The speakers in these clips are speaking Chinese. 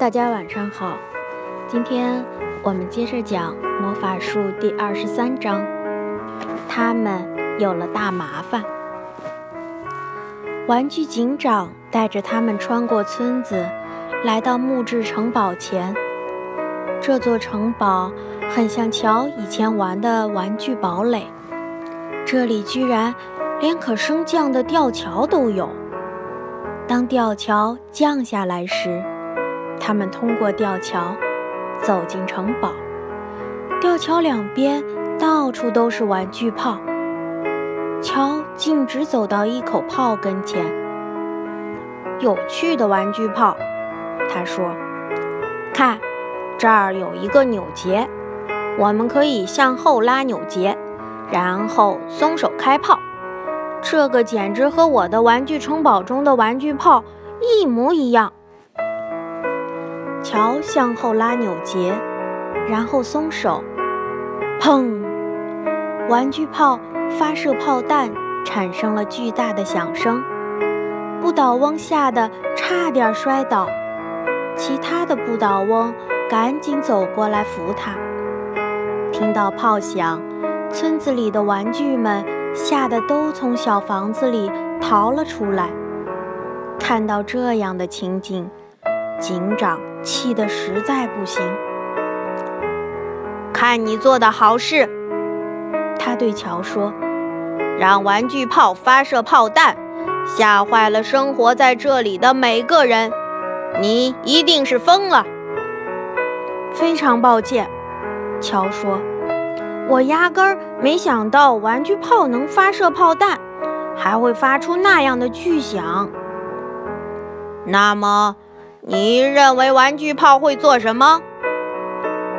大家晚上好，今天我们接着讲魔法术第二十三章。他们有了大麻烦。玩具警长带着他们穿过村子，来到木质城堡前。这座城堡很像乔以前玩的玩具堡垒，这里居然连可升降的吊桥都有。当吊桥降下来时，他们通过吊桥走进城堡。吊桥两边到处都是玩具炮。乔径直走到一口炮跟前。有趣的玩具炮，他说：“看，这儿有一个扭结，我们可以向后拉扭结，然后松手开炮。这个简直和我的玩具城堡中的玩具炮一模一样。”乔向后拉扭结，然后松手，砰！玩具炮发射炮弹，产生了巨大的响声。不倒翁吓得差点摔倒，其他的不倒翁赶紧走过来扶他。听到炮响，村子里的玩具们吓得都从小房子里逃了出来。看到这样的情景，警长气得实在不行。看你做的好事，他对乔说：“让玩具炮发射炮弹。”吓坏了生活在这里的每个人，你一定是疯了。非常抱歉，乔说，我压根儿没想到玩具炮能发射炮弹，还会发出那样的巨响。那么，你认为玩具炮会做什么？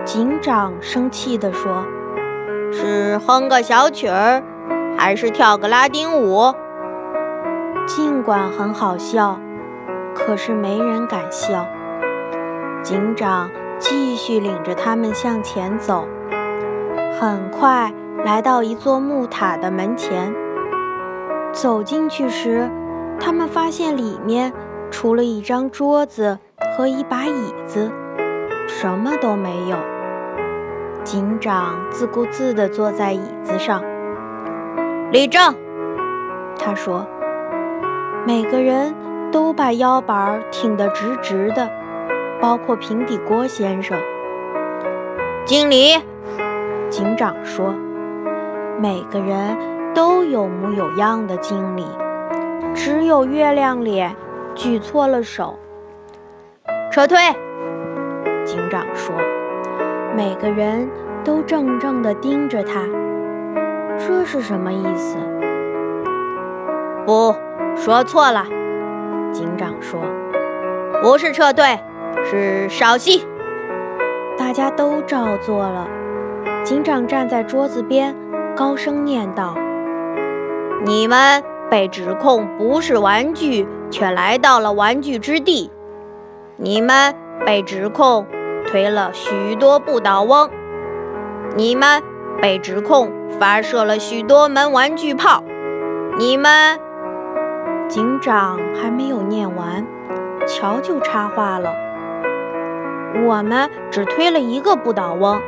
警长生气地说：“是哼个小曲儿，还是跳个拉丁舞？”尽管很好笑，可是没人敢笑。警长继续领着他们向前走，很快来到一座木塔的门前。走进去时，他们发现里面除了一张桌子和一把椅子，什么都没有。警长自顾自地坐在椅子上，立正，他说。每个人都把腰板挺得直直的，包括平底锅先生。经理，警长说：“每个人都有模有样的经理，只有月亮脸举错了手。”撤退，警长说：“每个人都怔怔地盯着他，这是什么意思？”不。说错了，警长说：“不是撤退，是稍息。”大家都照做了。警长站在桌子边，高声念道：“你们被指控不是玩具，却来到了玩具之地。你们被指控推了许多不倒翁。你们被指控发射了许多门玩具炮。你们。”警长还没有念完，乔就插话了：“我们只推了一个不倒翁，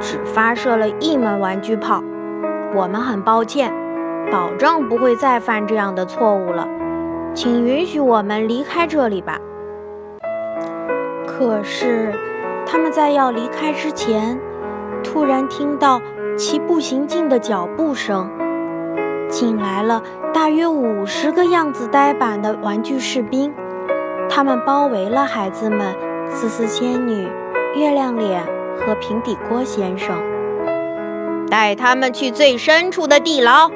只发射了一门玩具炮。我们很抱歉，保证不会再犯这样的错误了。请允许我们离开这里吧。”可是，他们在要离开之前，突然听到齐步行进的脚步声。进来了大约五十个样子呆板的玩具士兵，他们包围了孩子们、丝丝仙女、月亮脸和平底锅先生，带他们去最深处的地牢！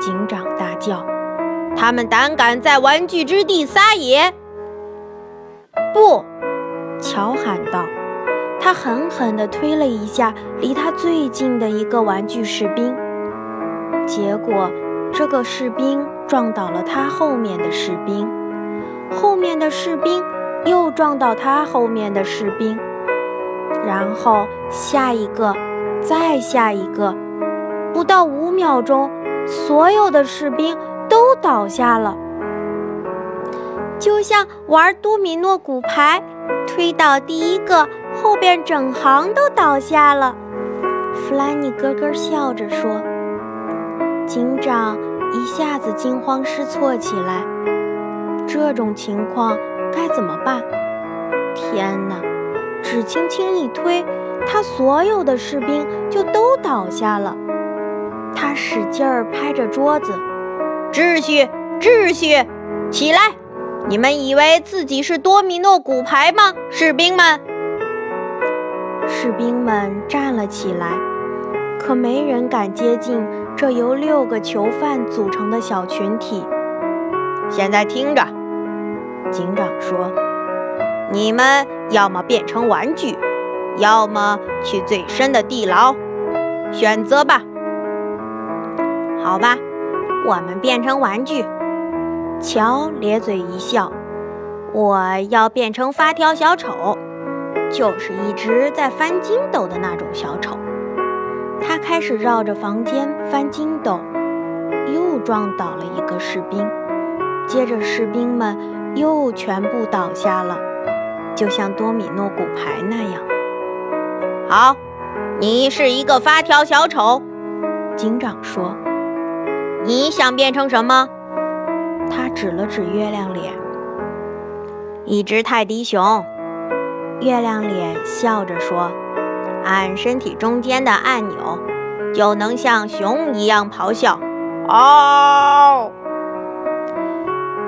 警长大叫：“他们胆敢在玩具之地撒野！”不，乔喊道，他狠狠地推了一下离他最近的一个玩具士兵。结果，这个士兵撞倒了他后面的士兵，后面的士兵又撞到他后面的士兵，然后下一个，再下一个，不到五秒钟，所有的士兵都倒下了。就像玩多米诺骨牌，推倒第一个，后边整行都倒下了。弗兰尼咯咯笑着说：“警长一下子惊慌失措起来，这种情况该怎么办？天哪！只轻轻一推，他所有的士兵就都倒下了。他使劲儿拍着桌子：‘秩序，秩序，起来！你们以为自己是多米诺骨牌吗，士兵们？’士兵们站了起来。”可没人敢接近这由六个囚犯组成的小群体。现在听着，警长说：“你们要么变成玩具，要么去最深的地牢，选择吧。”好吧，我们变成玩具。乔咧嘴一笑：“我要变成发条小丑，就是一直在翻筋斗的那种小丑。”他开始绕着房间翻筋斗，又撞倒了一个士兵，接着士兵们又全部倒下了，就像多米诺骨牌那样。好，你是一个发条小丑，警长说。你想变成什么？他指了指月亮脸。一只泰迪熊。月亮脸笑着说。按身体中间的按钮，就能像熊一样咆哮。哦！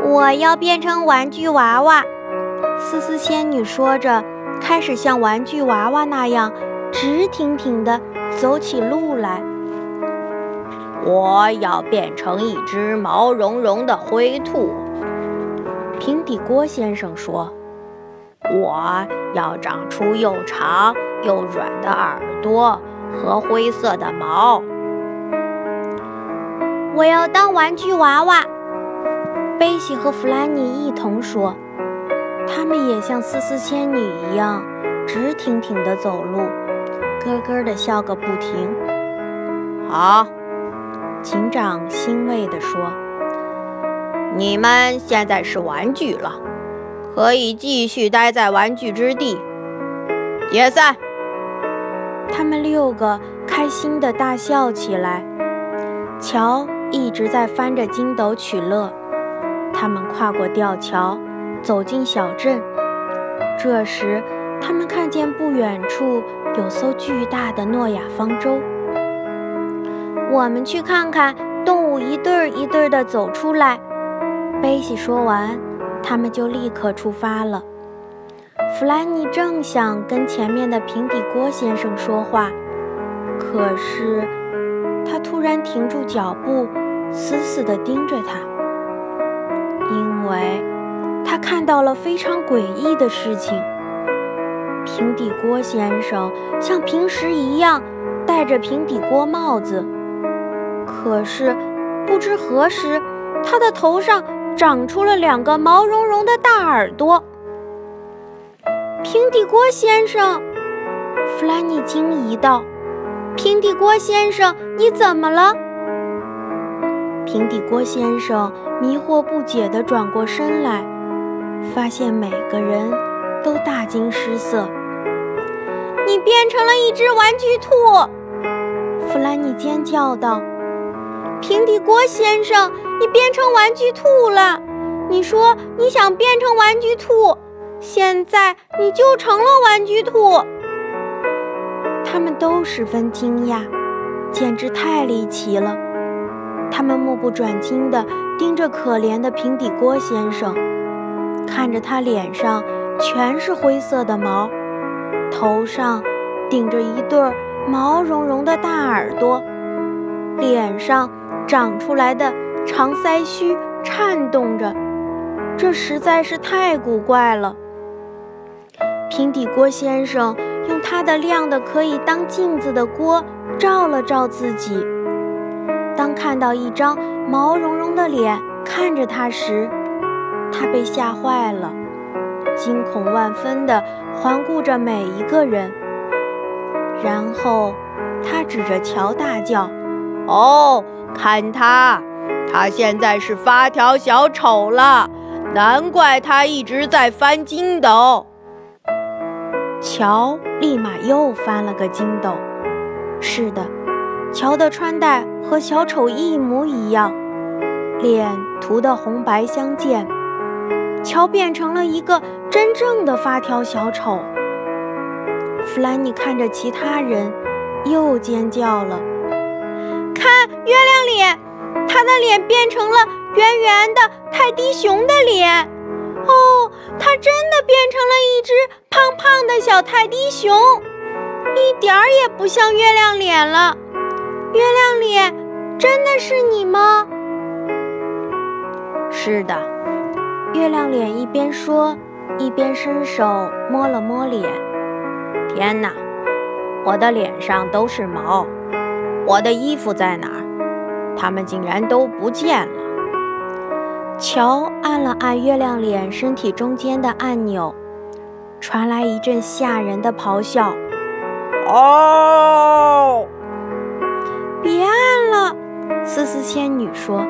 我要变成玩具娃娃，思思仙女说着，开始像玩具娃娃那样直挺挺地走起路来。我要变成一只毛茸茸的灰兔，平底锅先生说。我要长出又长又软的耳朵和灰色的毛。我要当玩具娃娃。贝西和弗兰尼一同说，他们也像丝丝仙女一样直挺挺地走路，咯咯地笑个不停。好，警长欣慰地说：“你们现在是玩具了。”可以继续待在玩具之地。解散。他们六个开心地大笑起来。乔一直在翻着筋斗取乐。他们跨过吊桥，走进小镇。这时，他们看见不远处有艘巨大的诺亚方舟。我们去看看动物一对儿一对儿地走出来。贝西说完。他们就立刻出发了。弗兰尼正想跟前面的平底锅先生说话，可是他突然停住脚步，死死地盯着他，因为他看到了非常诡异的事情。平底锅先生像平时一样戴着平底锅帽子，可是不知何时，他的头上。长出了两个毛茸茸的大耳朵。平底锅先生，弗兰尼惊疑道：“平底锅先生，你怎么了？”平底锅先生迷惑不解地转过身来，发现每个人都大惊失色。“你变成了一只玩具兔！”弗兰尼尖叫道。平底锅先生，你变成玩具兔了！你说你想变成玩具兔，现在你就成了玩具兔。他们都十分惊讶，简直太离奇了。他们目不转睛地盯着可怜的平底锅先生，看着他脸上全是灰色的毛，头上顶着一对毛茸茸的大耳朵，脸上。长出来的长腮须颤动着，这实在是太古怪了。平底锅先生用他的亮的可以当镜子的锅照了照自己，当看到一张毛茸茸的脸看着他时，他被吓坏了，惊恐万分地环顾着每一个人，然后他指着乔大叫：“哦！”看他，他现在是发条小丑了。难怪他一直在翻筋斗。乔立马又翻了个筋斗。是的，乔的穿戴和小丑一模一样，脸涂得红白相间。乔变成了一个真正的发条小丑。弗兰妮看着其他人，又尖叫了：“看月亮脸，他的脸变成了圆圆的泰迪熊的脸。哦，他真的变成了一只胖胖的小泰迪熊，一点儿也不像月亮脸了。月亮脸，真的是你吗？”“是的。”月亮脸一边说，一边伸手摸了摸脸。天哪，我的脸上都是毛！我的衣服在哪儿？它们竟然都不见了！乔按了按月亮脸身体中间的按钮，传来一阵吓人的咆哮：“哦！”别按了，思思仙女说。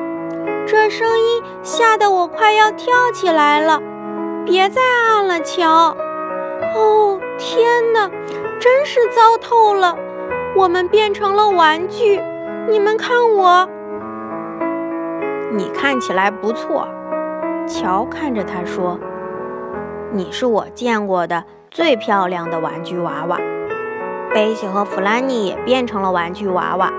这声音吓得我快要跳起来了！别再按了，乔！哦，天哪，真是糟透了！我们变成了玩具，你们看我。你看起来不错，乔看着他说：“你是我见过的最漂亮的玩具娃娃。”贝西和弗兰妮也变成了玩具娃娃，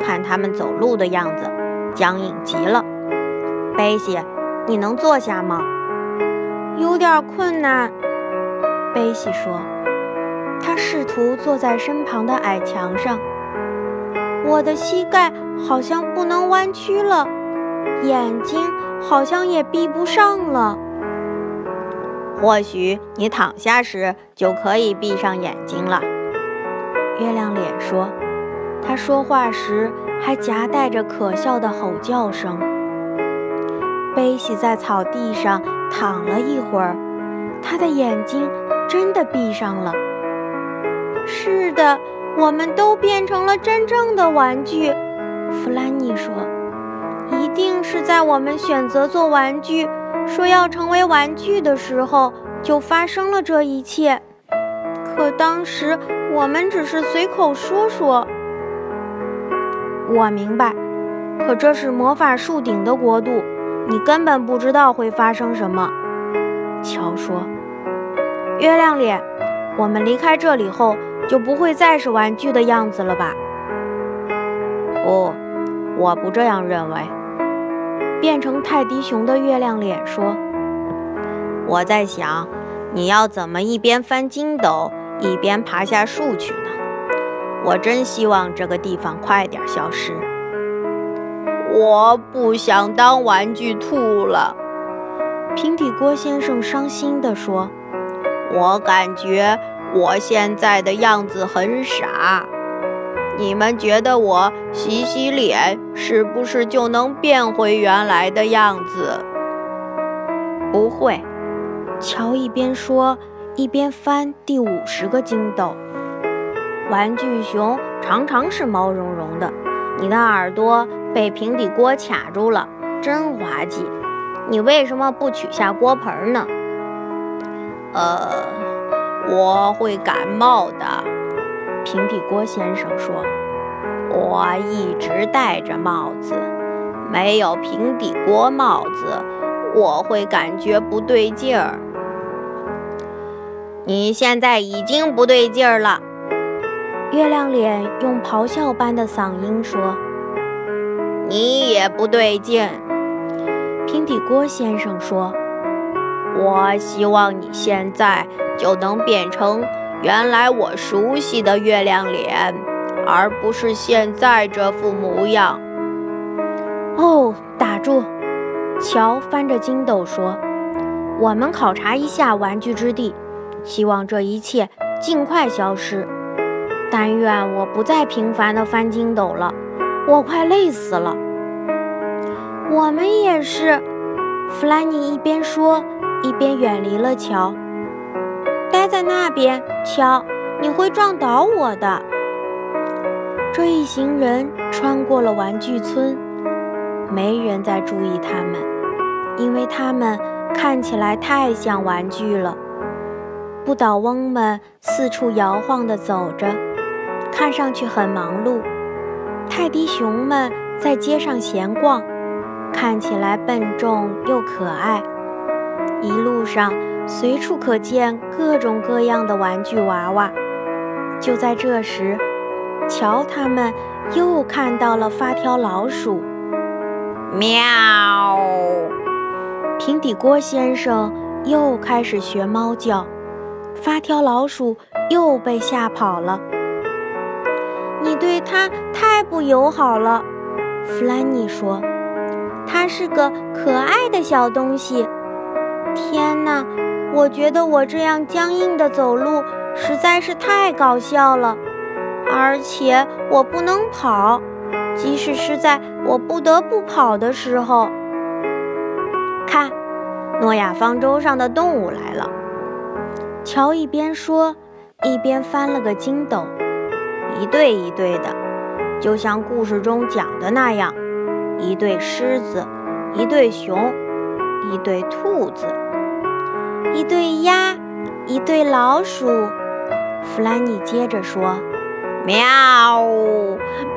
看他们走路的样子，僵硬极了。贝西，你能坐下吗？有点困难。贝西说，他试图坐在身旁的矮墙上。我的膝盖好像不能弯曲了，眼睛好像也闭不上了。或许你躺下时就可以闭上眼睛了。月亮脸说，他说话时还夹带着可笑的吼叫声。贝西在草地上躺了一会儿，他的眼睛真的闭上了。是的，我们都变成了真正的玩具，弗兰妮说。一定是在我们选择做玩具，说要成为玩具的时候，就发生了这一切。可当时我们只是随口说说。我明白，可这是魔法树顶的国度。你根本不知道会发生什么，乔说。月亮脸，我们离开这里后就不会再是玩具的样子了吧？不，我不这样认为。变成泰迪熊的月亮脸说。我在想，你要怎么一边翻筋斗一边爬下树去呢？我真希望这个地方快点消失。我不想当玩具兔了，平底锅先生伤心地说：“我感觉我现在的样子很傻。你们觉得我洗洗脸是不是就能变回原来的样子？”不会，乔一边说一边翻第五十个筋斗。玩具熊常常是毛茸茸的，你的耳朵。被平底锅卡住了，真滑稽！你为什么不取下锅盆呢？呃，我会感冒的。平底锅先生说：“我一直戴着帽子，没有平底锅帽子，我会感觉不对劲儿。”你现在已经不对劲儿了。月亮脸用咆哮般的嗓音说。你也不对劲，平底锅先生说：“我希望你现在就能变成原来我熟悉的月亮脸，而不是现在这副模样。”哦，打住！乔翻着筋斗说：“我们考察一下玩具之地，希望这一切尽快消失。但愿我不再频繁地翻筋斗了。”我快累死了。我们也是，弗兰尼一边说，一边远离了桥。待在那边，乔，你会撞倒我的。这一行人穿过了玩具村，没人再注意他们，因为他们看起来太像玩具了。不倒翁们四处摇晃地走着，看上去很忙碌。泰迪熊们在街上闲逛，看起来笨重又可爱。一路上随处可见各种各样的玩具娃娃。就在这时，瞧，他们又看到了发条老鼠。喵！平底锅先生又开始学猫叫，发条老鼠又被吓跑了。你对它太不友好了，弗兰妮说。它是个可爱的小东西。天哪，我觉得我这样僵硬的走路实在是太搞笑了，而且我不能跑。即使是在我不得不跑的时候，看，诺亚方舟上的动物来了。乔一边说，一边翻了个筋斗，一对一对的，就像故事中讲的那样，一对狮子，一对熊，一对兔子，一对鸭，一对老鼠。弗兰妮接着说。喵，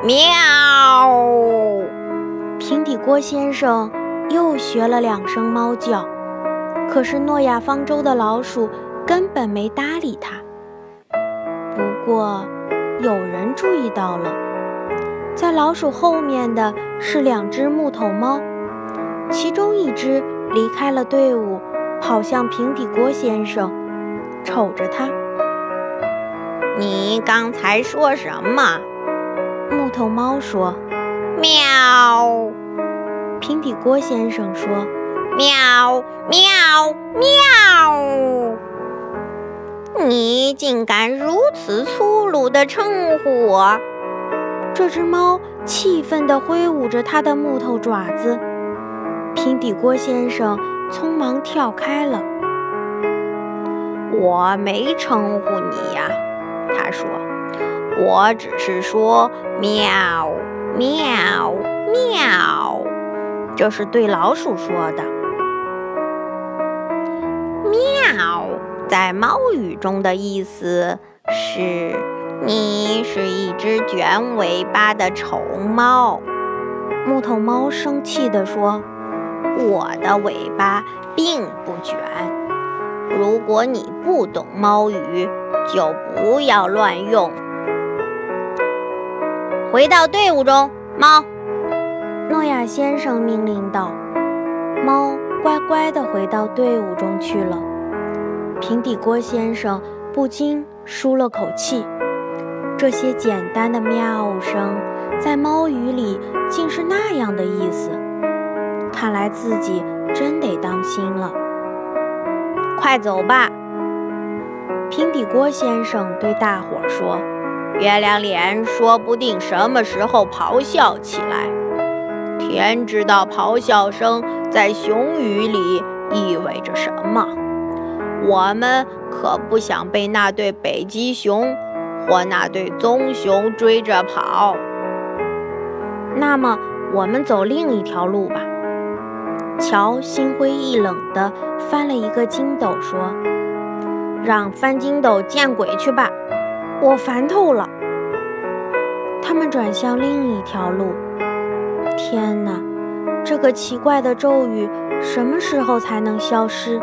喵！平底锅先生又学了两声猫叫，可是诺亚方舟的老鼠根本没搭理他。不过，有人注意到了，在老鼠后面的是两只木头猫，其中一只离开了队伍，跑向平底锅先生，瞅着他。你刚才说什么？木头猫说：“喵。”平底锅先生说：“喵喵喵。”你竟敢如此粗鲁地称呼我！这只猫气愤地挥舞着它的木头爪子。平底锅先生匆忙跳开了。我没称呼你呀。他说：“我只是说喵喵喵，这是对老鼠说的。喵，在猫语中的意思是你是一只卷尾巴的丑猫。”木头猫生气地说：“我的尾巴并不卷。如果你不懂猫语。”就不要乱用。回到队伍中，猫。诺亚先生命令道。猫乖乖地回到队伍中去了。平底锅先生不禁舒了口气。这些简单的喵声，在猫语里竟是那样的意思。看来自己真得当心了。快走吧。平底锅先生对大伙说：“月亮脸说不定什么时候咆哮起来。天知道咆哮声在熊语里意味着什么。我们可不想被那对北极熊或那对棕熊追着跑。那么，我们走另一条路吧。”乔心灰意冷地翻了一个筋斗说。让翻筋斗见鬼去吧！我烦透了。他们转向另一条路。天哪，这个奇怪的咒语什么时候才能消失？